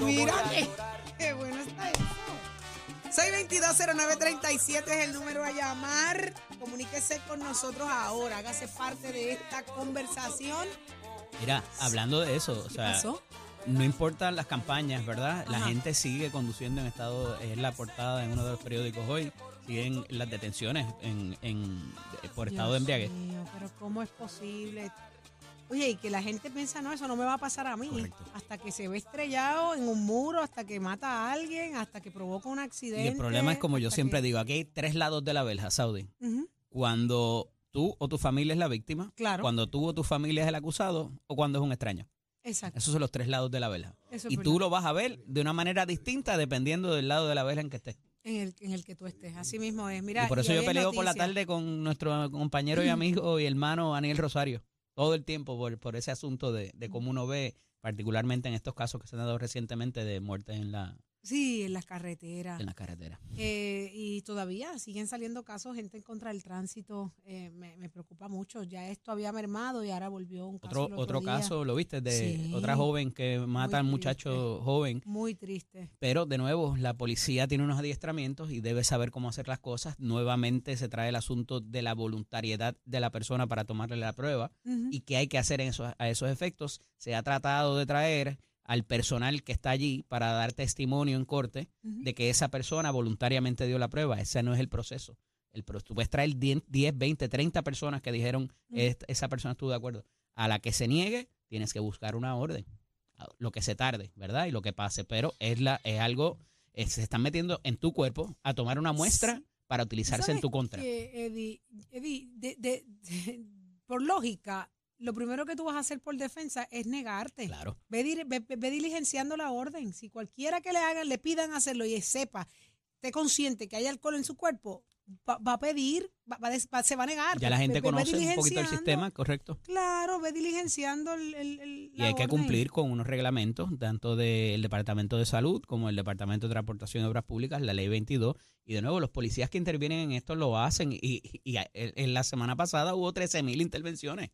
Mira que, qué bueno está eso. 6220937 es el número a llamar. Comuníquese con nosotros ahora. Hágase parte de esta conversación. Mira, hablando de eso, o ¿Qué sea, pasó? no importan las campañas, ¿verdad? La Ajá. gente sigue conduciendo en estado, es la portada en uno de los periódicos hoy, siguen las detenciones en, en- por estado de embriaguez. mío, pero ¿cómo es posible? Oye, y que la gente piensa, no, eso no me va a pasar a mí. Correcto. Hasta que se ve estrellado en un muro, hasta que mata a alguien, hasta que provoca un accidente. Y el problema es, como yo siempre que- digo, aquí hay tres lados de la verja, Saudi. Cuando tú o tu familia es la víctima, Claro. cuando tú o tu familia es el acusado, o cuando es un extraño. Exacto. Esos son los tres lados de la verja. Eso es Y tú verdad. lo vas a ver de una manera distinta dependiendo del lado de la verja en que estés. En el, en el que tú estés. Así mismo es. Mira, y por eso hoy yo peleo por la tarde con nuestro compañero y amigo y hermano Aniel Rosario. Todo el tiempo por, por ese asunto de, de cómo uno ve, particularmente en estos casos que se han dado recientemente de muertes en la, Sí, en las carreteras. en la carretera. Eh, y todavía siguen saliendo casos, gente en contra del tránsito. Eh, me, me preocupa mucho. Ya esto había mermado y ahora volvió un caso. Otro, otro caso, ¿lo viste? De Sí. otra joven que mata al muchacho joven. Muy triste. Pero de nuevo, la policía tiene unos adiestramientos y debe saber cómo hacer las cosas. Nuevamente se trae el asunto de la voluntariedad de la persona para tomarle la prueba. Y qué hay que hacer en esos, a esos efectos. Se ha tratado de traer al personal que está allí para dar testimonio en corte de que esa persona voluntariamente dio la prueba. Ese no es el proceso. El, tú puedes traer 10, 10, 20, 30 personas que dijeron Ujú. "Est- esa persona estuvo de acuerdo. A la que se niegue, tienes que buscar una orden. Lo que se tarde, ¿verdad? Y lo que pase. Pero es, la, es algo, se están metiendo en tu cuerpo a tomar una muestra para utilizarse en ¿Sabes tu contra. que, Eddie, Eddie, de- de- de- por lógica, lo primero que tú vas a hacer por defensa es negarte. Claro. Ve, ve- ve diligenciando la orden. Si cualquiera que le hagan, le pidan hacerlo y sepa, esté consciente que hay alcohol en su cuerpo, va, va a pedir, va- se va a negar. Ya la gente ve- conoce un poquito el sistema, correcto. Claro, ve diligenciando el, el- el- Y hay que cumplir con unos reglamentos, tanto del Departamento de Salud como el Departamento de Transportación y Obras Públicas, la Ley 22. Y de nuevo, los policías que intervienen en esto lo hacen. Y, y a- en la semana pasada hubo 13 mil intervenciones.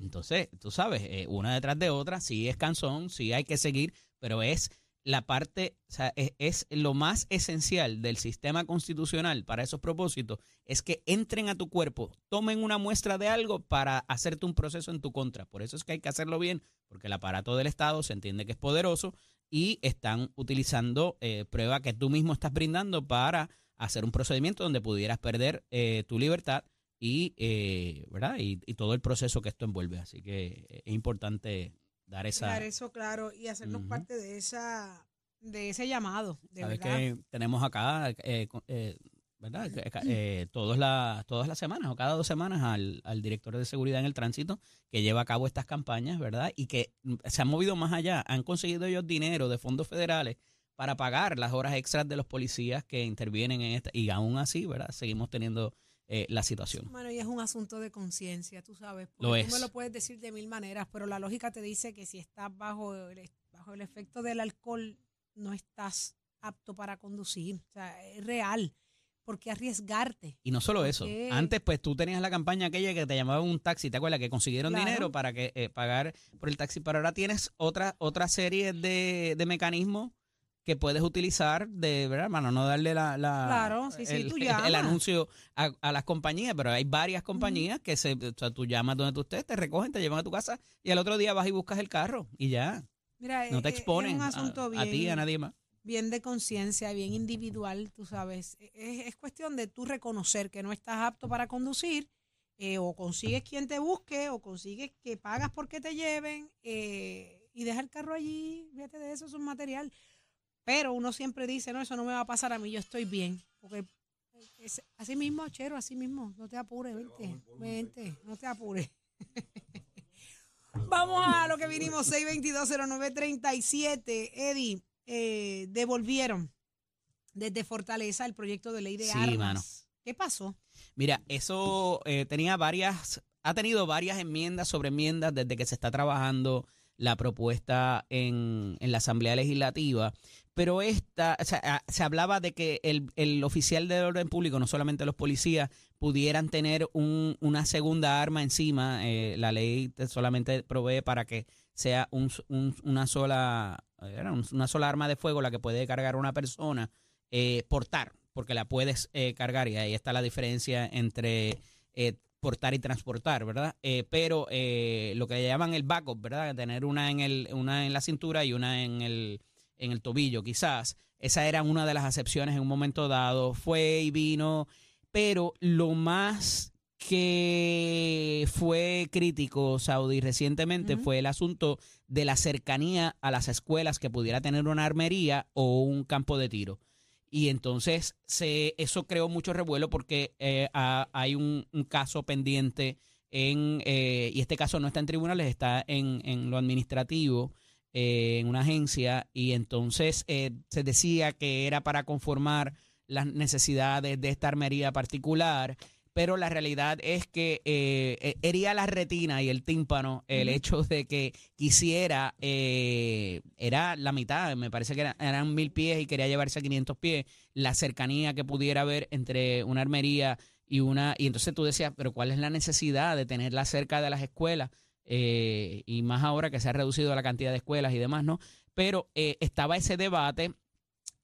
Entonces, tú sabes, eh, una detrás de otra, sí es cansón, sí hay que seguir, pero es la parte, o sea, es, es lo más esencial del sistema constitucional para esos propósitos, es que entren a tu cuerpo, tomen una muestra de algo para hacerte un proceso en tu contra. Por eso es que hay que hacerlo bien, porque el aparato del Estado se entiende que es poderoso y están utilizando eh, prueba que tú mismo estás brindando para hacer un procedimiento donde pudieras perder eh, tu libertad y, eh, ¿verdad? Y, y todo el proceso que esto envuelve. Así que es importante dar esa... Dejar eso claro y hacernos parte de esa de ese llamado, de Sabes verdad. que tenemos acá, eh, eh, ¿verdad? Eh, todos la- todas las semanas o cada dos semanas al, al director de seguridad en el tránsito que lleva a cabo estas campañas, ¿verdad? Y que mm, se han movido más allá, han conseguido ellos dinero de fondos federales para pagar las horas extras de los policías que intervienen en esta, y aún así, ¿verdad? Seguimos teniendo eh, la situación. Bueno, y es un asunto de conciencia, tú sabes. Lo es. Tú me lo puedes decir de mil maneras, pero la lógica te dice que si estás bajo el, bajo el efecto del alcohol, no estás apto para conducir. O sea, es real. ¿Por qué arriesgarte? Y no solo eso. Antes, pues tú tenías la campaña aquella que te llamaban un taxi, ¿te acuerdas? Que consiguieron Claro. dinero para que eh, pagar por el taxi. Pero ahora tienes otra, otra serie de, de mecanismos que puedes utilizar de, ¿verdad, hermano? No darle la, la- Claro, sí, sí, el, tú el llamas. anuncio a, a las compañías, pero hay varias compañías que se, o sea, tú llamas donde tú estés, te recogen, te llevan a tu casa y al otro día vas y buscas el carro y ya. Mira, No te eh, eh, exponen es un a- asunto a, bien, ti, a nadie más. bien de conciencia, bien individual, tú sabes. E, Es, es cuestión de tú reconocer que no estás apto para conducir, eh, o consigues quien te busque, o consigues que pagas porque te lleven, eh, y deja el carro allí, fíjate de eso, es un material. Pero uno siempre dice, no, eso no me va a pasar a mí, yo estoy bien. Porque es, así mismo, Chero, así mismo, no te apures, vente, vente, no te apures. Vamos a lo que vinimos, 6220937. Eddie, eh, devolvieron desde Fortaleza el proyecto de ley de Sí, armas. mano. ¿Qué pasó? Mira, eso eh, tenía varias, ha tenido varias enmiendas sobre enmiendas desde que se está trabajando la propuesta en, en la Asamblea Legislativa. Pero esta, o sea, ah, se hablaba de que el, el oficial de orden público, no solamente los policías, pudieran tener un- una segunda arma encima. Eh, la ley te- solamente provee para que sea un- un- una sola un- una sola arma de fuego la que puede cargar una persona, eh, portar, porque la puedes eh, cargar y ahí está la diferencia entre eh, portar y transportar, ¿verdad? Eh, pero eh, lo que llaman el backup, ¿verdad? Tener una en el, una en la cintura y una en el, en el tobillo, quizás. Esa era una de las acepciones en un momento dado. Fue y vino, pero lo más que fue crítico, Saudi, recientemente fue el asunto de la cercanía a las escuelas que pudiera tener una armería o un campo de tiro. Y entonces se, eso creó mucho revuelo porque eh, ha- hay un, un caso pendiente en, eh, y este caso no está en tribunales, está en, en lo administrativo, eh, en una agencia, y entonces eh, se decía que era para conformar las necesidades de esta armería particular, pero la realidad es que eh, eh, hería la retina y el tímpano el hecho de que quisiera, eh, era la mitad, me parece que era- eran mil pies y quería llevarse a 500 pies, la cercanía que pudiera haber entre una armería y una, y entonces tú decías, pero ¿cuál es la necesidad de tenerla cerca de las escuelas? Eh, y más ahora que se ha reducido la cantidad de escuelas y demás, ¿no? Pero eh, estaba ese debate,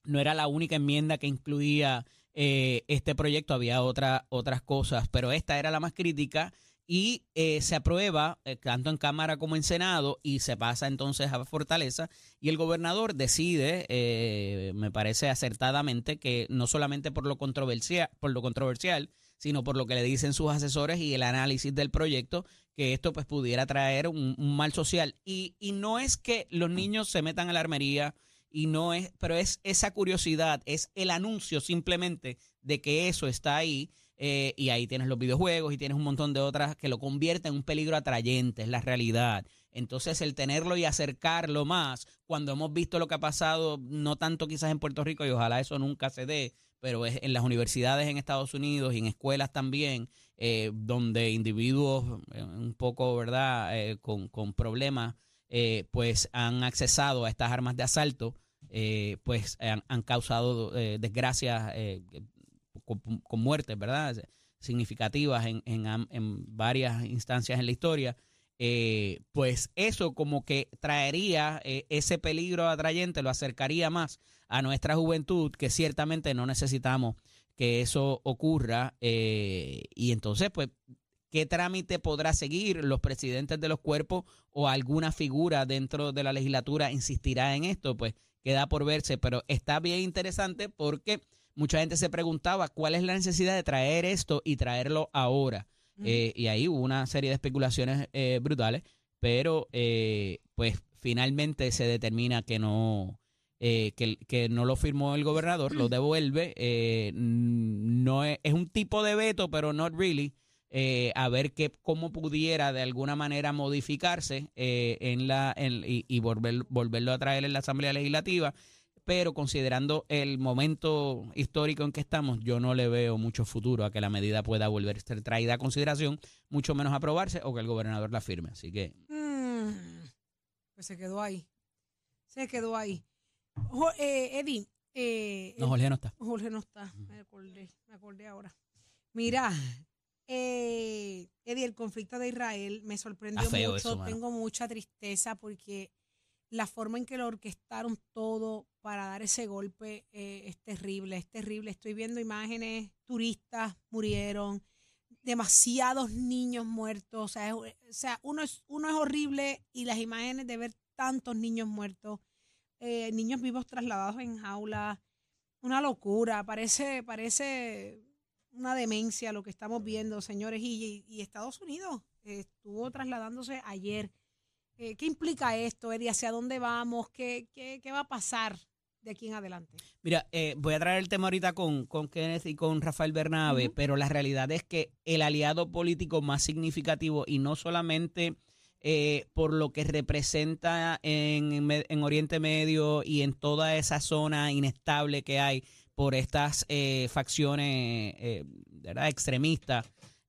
no era la única enmienda que incluía eh, este proyecto, había otra, otras cosas, pero esta era la más crítica y eh, se aprueba eh, tanto en Cámara como en Senado y se pasa entonces a Fortaleza y el gobernador decide, eh, me parece acertadamente, que no solamente por lo controversial, por lo controversial, sino por lo que le dicen sus asesores y el análisis del proyecto, que esto pues pudiera traer un, un mal social. Y, y no es que los niños se metan a la armería, y no es, pero es esa curiosidad, es el anuncio simplemente de que eso está ahí. eh, y ahí tienes los videojuegos y tienes un montón de otras que lo convierten en un peligro atrayente, es la realidad. Entonces el tenerlo y acercarlo más, cuando hemos visto lo que ha pasado, no tanto quizás en Puerto Rico y ojalá eso nunca se dé, pero es en las universidades en Estados Unidos y en escuelas también, eh, donde individuos eh, un poco, ¿verdad?, eh, con, con problemas, eh, pues han accesado a estas armas de asalto, eh, pues han, causado eh, desgracias eh, con, muertes, ¿verdad?, significativas en, en, en varias instancias en la historia. Pues eso como que traería ese peligro atrayente, lo acercaría más a nuestra juventud, que ciertamente no necesitamos que eso ocurra. y entonces, pues, ¿qué trámite podrá seguir los presidentes de los cuerpos o alguna figura dentro de la legislatura insistirá en esto? Pues queda por verse, pero está bien interesante porque mucha gente se preguntaba cuál es la necesidad de traer esto y traerlo ahora. Eh, y ahí hubo una serie de especulaciones eh, brutales, pero eh, pues finalmente se determina que no, eh, que, que no lo firmó el gobernador, lo devuelve. eh, mm, no es, es un tipo de veto, pero not really. Eh, a ver que, cómo pudiera de alguna manera modificarse eh, en la en- y, y volver, volverlo a traer en la Asamblea Legislativa. Pero considerando el momento histórico en que estamos, yo no le veo mucho futuro a que la medida pueda volver a ser traída a consideración, mucho menos aprobarse o que el gobernador la firme. Así que Mm, pues se quedó ahí. Se quedó ahí. Jo- eh, Eddie, eh, no, Jorge no está. Jorge no está, me acordé, me acordé ahora. Mira, eh, Eddie, el conflicto de Israel me sorprendió mucho. eso. Tengo mucha tristeza porque la forma en que lo orquestaron todo para dar ese golpe eh, es terrible, es terrible. Estoy viendo imágenes, turistas murieron, demasiados niños muertos. O sea, es- o sea uno, es, uno es horrible y las imágenes de ver tantos niños muertos, eh, niños vivos trasladados en jaulas, una locura, parece, parece una demencia lo que estamos viendo, señores. Y, y Estados Unidos eh, estuvo trasladándose ayer. Eh, ¿Qué implica esto, Eddie? ¿Hacia dónde vamos? ¿Qué, qué, qué va a pasar? de aquí en adelante. Mira, eh, voy a traer el tema ahorita con, con Kenneth y con Rafael Bernabe, pero la realidad es que el aliado político más significativo, y no solamente eh, por lo que representa en, en Oriente Medio y en toda esa zona inestable que hay por estas eh, facciones eh, extremistas,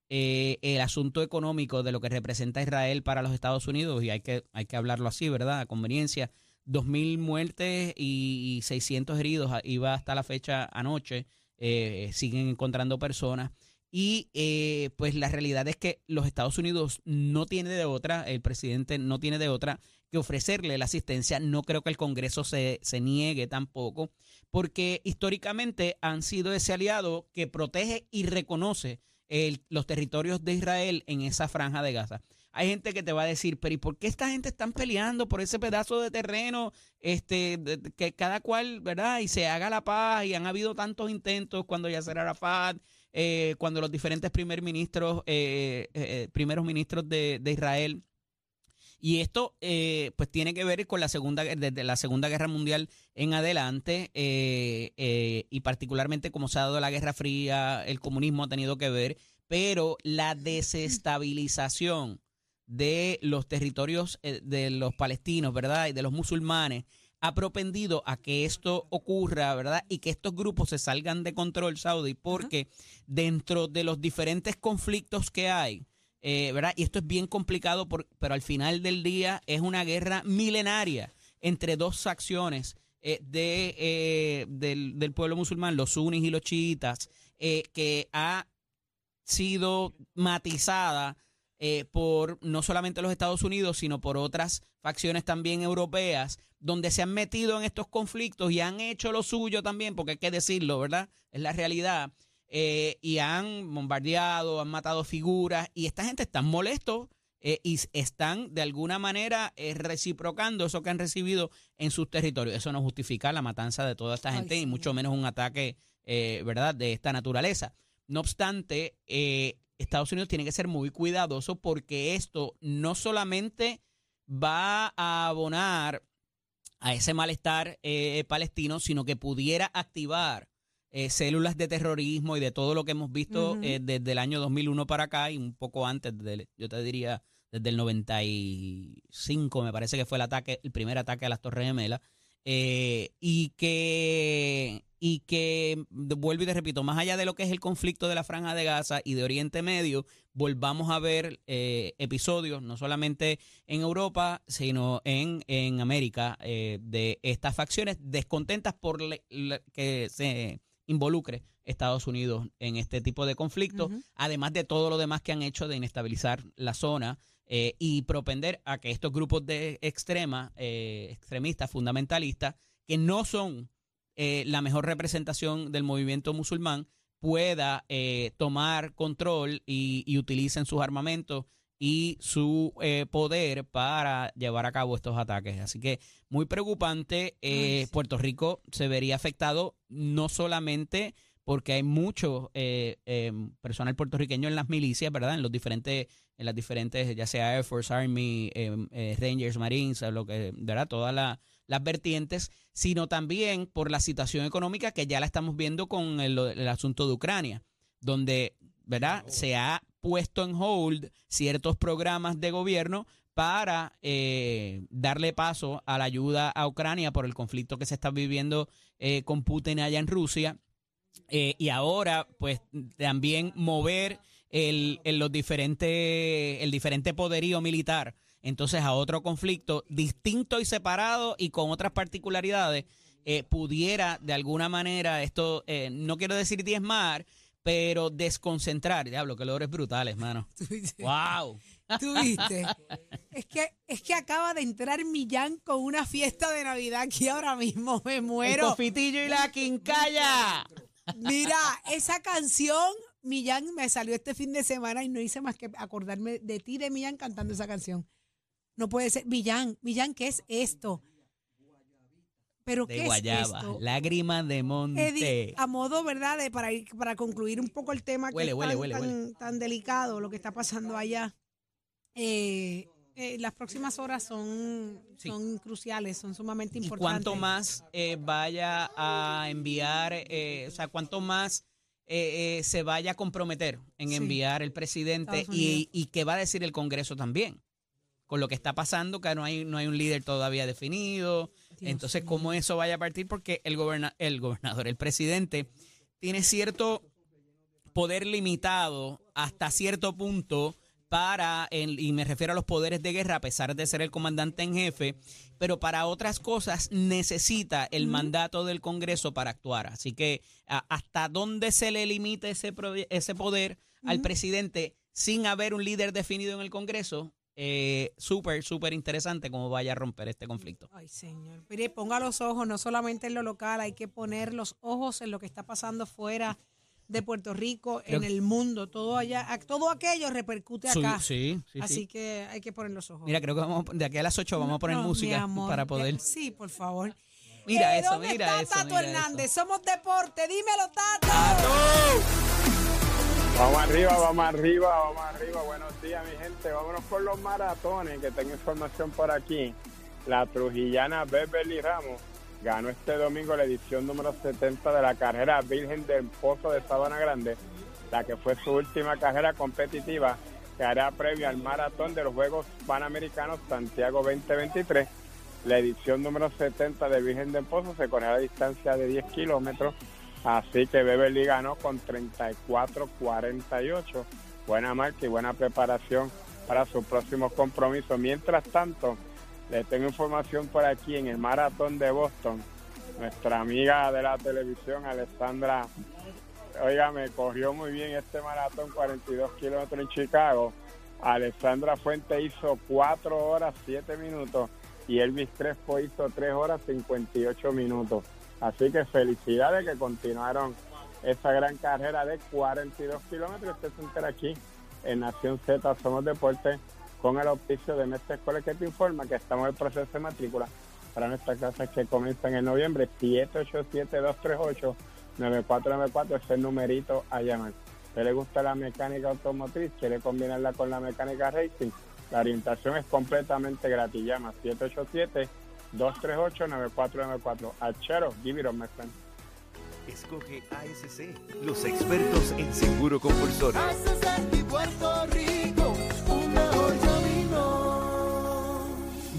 eh, el asunto económico de lo que representa Israel para los Estados Unidos, y hay que, hay que hablarlo así, ¿verdad? A conveniencia. 2.000 muertes y 600 heridos, ah, iba hasta la fecha anoche, siguen encontrando personas. Y pues la realidad es que los Estados Unidos no tiene de otra, el presidente no tiene de otra que ofrecerle la asistencia. No creo que el Congreso se, se niegue tampoco, porque históricamente han sido ese aliado que protege y reconoce los territorios de Israel en esa franja de Gaza. Hay gente que te va a decir, pero ¿y por qué esta gente están peleando por ese pedazo de terreno? Este, que cada cual, ¿verdad? Y se haga la paz. Y han habido tantos intentos cuando Yasser Arafat, eh, cuando los diferentes primer ministros, eh, eh, primeros ministros de Israel. Y esto, eh, pues, tiene que ver con la segunda, desde la Segunda Guerra Mundial en adelante, eh, eh, y particularmente como se ha dado la Guerra Fría, el comunismo ha tenido que ver, pero la desestabilización de los territorios eh, de los palestinos, ¿verdad? Y de los musulmanes ha propendido a que esto ocurra, ¿verdad? Y que estos grupos se salgan de control, Saudi, porque dentro de los diferentes conflictos que hay, eh, ¿verdad? Y esto es bien complicado, por- pero al final del día es una guerra milenaria entre dos facciones eh, de, eh, del, del pueblo musulmán, los sunnis y los chiitas, eh, que ha sido matizada eh, por no solamente los Estados Unidos, sino por otras facciones también europeas, donde se han metido en estos conflictos y han hecho lo suyo también, porque hay que decirlo, ¿verdad? Es la realidad. Eh, y han bombardeado, han matado figuras, y esta gente está molestos eh, y están de alguna manera eh, reciprocando eso que han recibido en sus territorios. Eso no justifica la matanza de toda esta Ay, gente y mucho menos un ataque, ¿verdad?, de esta naturaleza. No obstante, Estados Unidos tiene que ser muy cuidadoso porque esto no solamente va a abonar a ese malestar palestino, sino que pudiera activar eh, células de terrorismo y de todo lo que hemos visto eh, desde el año 2001 para acá y un poco antes, del- yo te diría desde el 95, me parece que fue el ataque, el primer ataque a las Torres Gemelas, eh, y que y que de- vuelvo y te repito, más allá de lo que es el conflicto de la Franja de Gaza y de Oriente Medio, volvamos a ver eh, episodios, no solamente en Europa, sino en, en América, eh, de estas facciones descontentas por le- le- que se involucre Estados Unidos en este tipo de conflictos, además de todo lo demás que han hecho de inestabilizar la zona eh, y propender a que estos grupos de extrema, eh, extremistas, fundamentalistas, que no son eh, la mejor representación del movimiento musulmán, pueda eh, tomar control y, y utilicen sus armamentos y su eh, poder para llevar a cabo estos ataques. Así que muy preocupante. eh, Ay, sí. Puerto Rico se vería afectado no solamente porque hay mucho eh, eh, personal puertorriqueño en las milicias, ¿verdad? En los diferentes, en las diferentes, ya sea Air Force, Army, eh, Rangers, Marines, lo que, ¿verdad? Todas la- las vertientes, sino también por la situación económica que ya la estamos viendo con el, el asunto de Ucrania, donde, ¿verdad? Se ha puesto en hold ciertos programas de gobierno para eh, darle paso a la ayuda a Ucrania por el conflicto que se está viviendo eh, con Putin allá en Rusia. Eh, y ahora, pues, también mover el, el los diferentes, el diferente poderío militar, entonces a otro conflicto distinto y separado y con otras particularidades, eh, pudiera de alguna manera esto, eh, no quiero decir diezmar, pero desconcentrar. Diablo, que logros brutales, mano. ¡Wow! Tú viste. Es que, es que acaba de entrar Millán con una fiesta de Navidad aquí ahora mismo. Me El muero. confitillo y la quincalla. Mira, esa canción, Millán me salió este fin de semana y no hice más que acordarme de ti, de Millán, cantando esa canción. No puede ser. Millán, Millán, ¿qué es esto? ¿Pero De qué guayaba, es esto? lágrima de monte. Eddie, a modo, ¿verdad? De para, ir- para concluir un poco el tema Huele, que es tan, huele, tan- huele. tan delicado, lo que está pasando allá. Eh, eh, las próximas horas son, Sí. son cruciales, son sumamente y importantes. cuánto más eh, vaya a enviar, o sea, cuánto más se vaya a comprometer en Sí. enviar el presidente y, y qué va a decir el Congreso también. Con lo que está pasando, que no hay, no hay un líder todavía definido. Dios Entonces. ¿cómo eso vaya a partir? Porque el, goberna- el gobernador, el presidente, tiene cierto poder limitado hasta cierto punto para, el- y me refiero a los poderes de guerra, a pesar de ser el comandante en jefe, pero para otras cosas necesita el mandato del Congreso para actuar. Así que a- hasta dónde se le limita ese, ese poder al presidente sin haber un líder definido en el Congreso, eh, súper, súper interesante cómo vaya a romper este conflicto. Ay, señor. Mire, ponga los ojos no solamente en lo local, hay que poner los ojos en lo que está pasando fuera de Puerto Rico, Creo en el mundo. Todo allá, todo aquello repercute acá. sí, sí, Así sí. que hay que poner los ojos. Mira, creo que vamos, a- de aquí a las 8 vamos a poner No, música amor, para poder... Sí, por favor. Mira Eh, eso, ¿dónde mira está eso, Tato mira Hernández? eso. Somos deporte. Dímelo, Tato. Vamos arriba, vamos arriba, vamos arriba. Buenos días, mi gente. Vámonos por los maratones, que tengo información por aquí. La trujillana Beverly Ramos ganó este domingo la edición número 70 de la carrera Virgen del Pozo de Sabana Grande, la que fue su última carrera competitiva que hará previa al maratón de los Juegos Panamericanos Santiago 2023. La edición número 70 de Virgen del Pozo se corre a distancia de 10 kilómetros Así que Beverly ganó con 34-48. Buena marca y buena preparación para sus próximos compromisos. Mientras tanto, les tengo información por aquí en el maratón de Boston. Nuestra amiga de la televisión, Alessandra, óigame, corrió muy bien este maratón, 42 kilómetros en Chicago. Alessandra Fuente hizo 4 horas 7 minutos y Elvis Crespo hizo 3 horas 58 minutos. Así que felicidades que continuaron esa gran carrera de 42 kilómetros. Usted se entera aquí en Nación Z Somos Deporte con el auspicio de Mestre Escuela que te informa que estamos en el proceso de matrícula para nuestras clases que comienzan en noviembre. 787-238-9494 es el numerito a llamar. ¿Usted le gusta la mecánica automotriz? ¿Quiere combinarla con la mecánica racing? La orientación es completamente gratis. Llama 787 238-9494. Achero, give it up, my friend. Escoge ASC, los expertos en seguro compulsorio.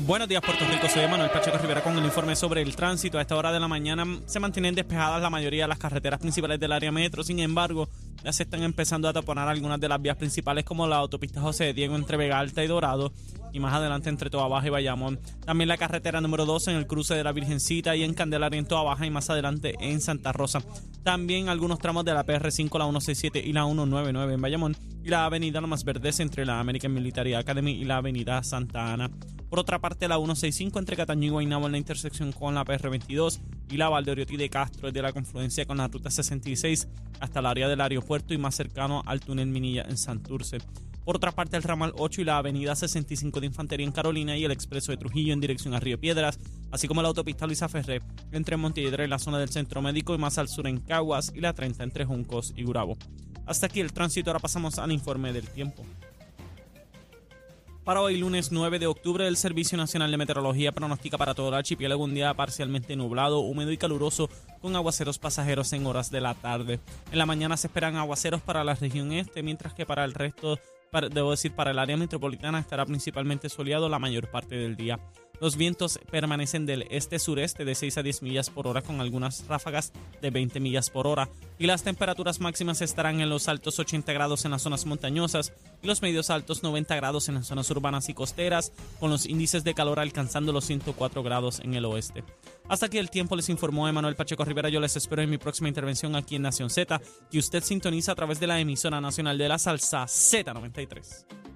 Buenos días, Puerto Rico. Soy Manuel Pacheco Rivera con el informe sobre el tránsito. A esta hora de la mañana se mantienen despejadas la mayoría de las carreteras principales del área metro. Sin embargo, ya se están empezando a taponar algunas de las vías principales, como la autopista José de Diego entre Vega Alta y Dorado, y más adelante entre Toa Baja y Bayamón. También la carretera número 2 en el cruce de la Virgencita y en Candelaria en Toa Baja, y más adelante en Santa Rosa. También algunos tramos de la PR5, la 167 y la 199 en Bayamón, y la avenida Lomas Verdes entre la American Military Academy y la avenida Santa Ana. Por otra parte, la 165 entre Cataño y Guaynabo en la intersección con la PR22 y la Valdeoriotti de Castro es de la confluencia con la ruta 66 hasta el área del aeropuerto y más cercano al túnel Minilla en Santurce. Por otra parte, el ramal 8 y la avenida 65 de Infantería en Carolina y el expreso de Trujillo en dirección a Río Piedras, así como la autopista Luisa Ferré entre Montelledra y la zona del Centro Médico y más al sur en Caguas y la 30 entre Juncos y Gurabo. Hasta aquí el tránsito, ahora pasamos al informe del tiempo. Para hoy, lunes 9 de octubre, el Servicio Nacional de Meteorología pronostica para todo el archipiélago un día parcialmente nublado, húmedo y caluroso, con aguaceros pasajeros en horas de la tarde. En la mañana se esperan aguaceros para la región este, mientras que para el resto, para- debo decir, para el área metropolitana estará principalmente soleado la mayor parte del día. Los vientos permanecen del este-sureste de 6 a 10 millas por hora con algunas ráfagas de 20 millas por hora y las temperaturas máximas estarán en los altos 80 grados en las zonas montañosas y los medios altos 90 grados en las zonas urbanas y costeras con los índices de calor alcanzando los 104 grados en el oeste. Hasta aquí el tiempo les informó Emanuel Pacheco Rivera. Yo les espero en mi próxima intervención aquí en Nación Z, que usted sintoniza a través de la emisora nacional de la salsa Z93.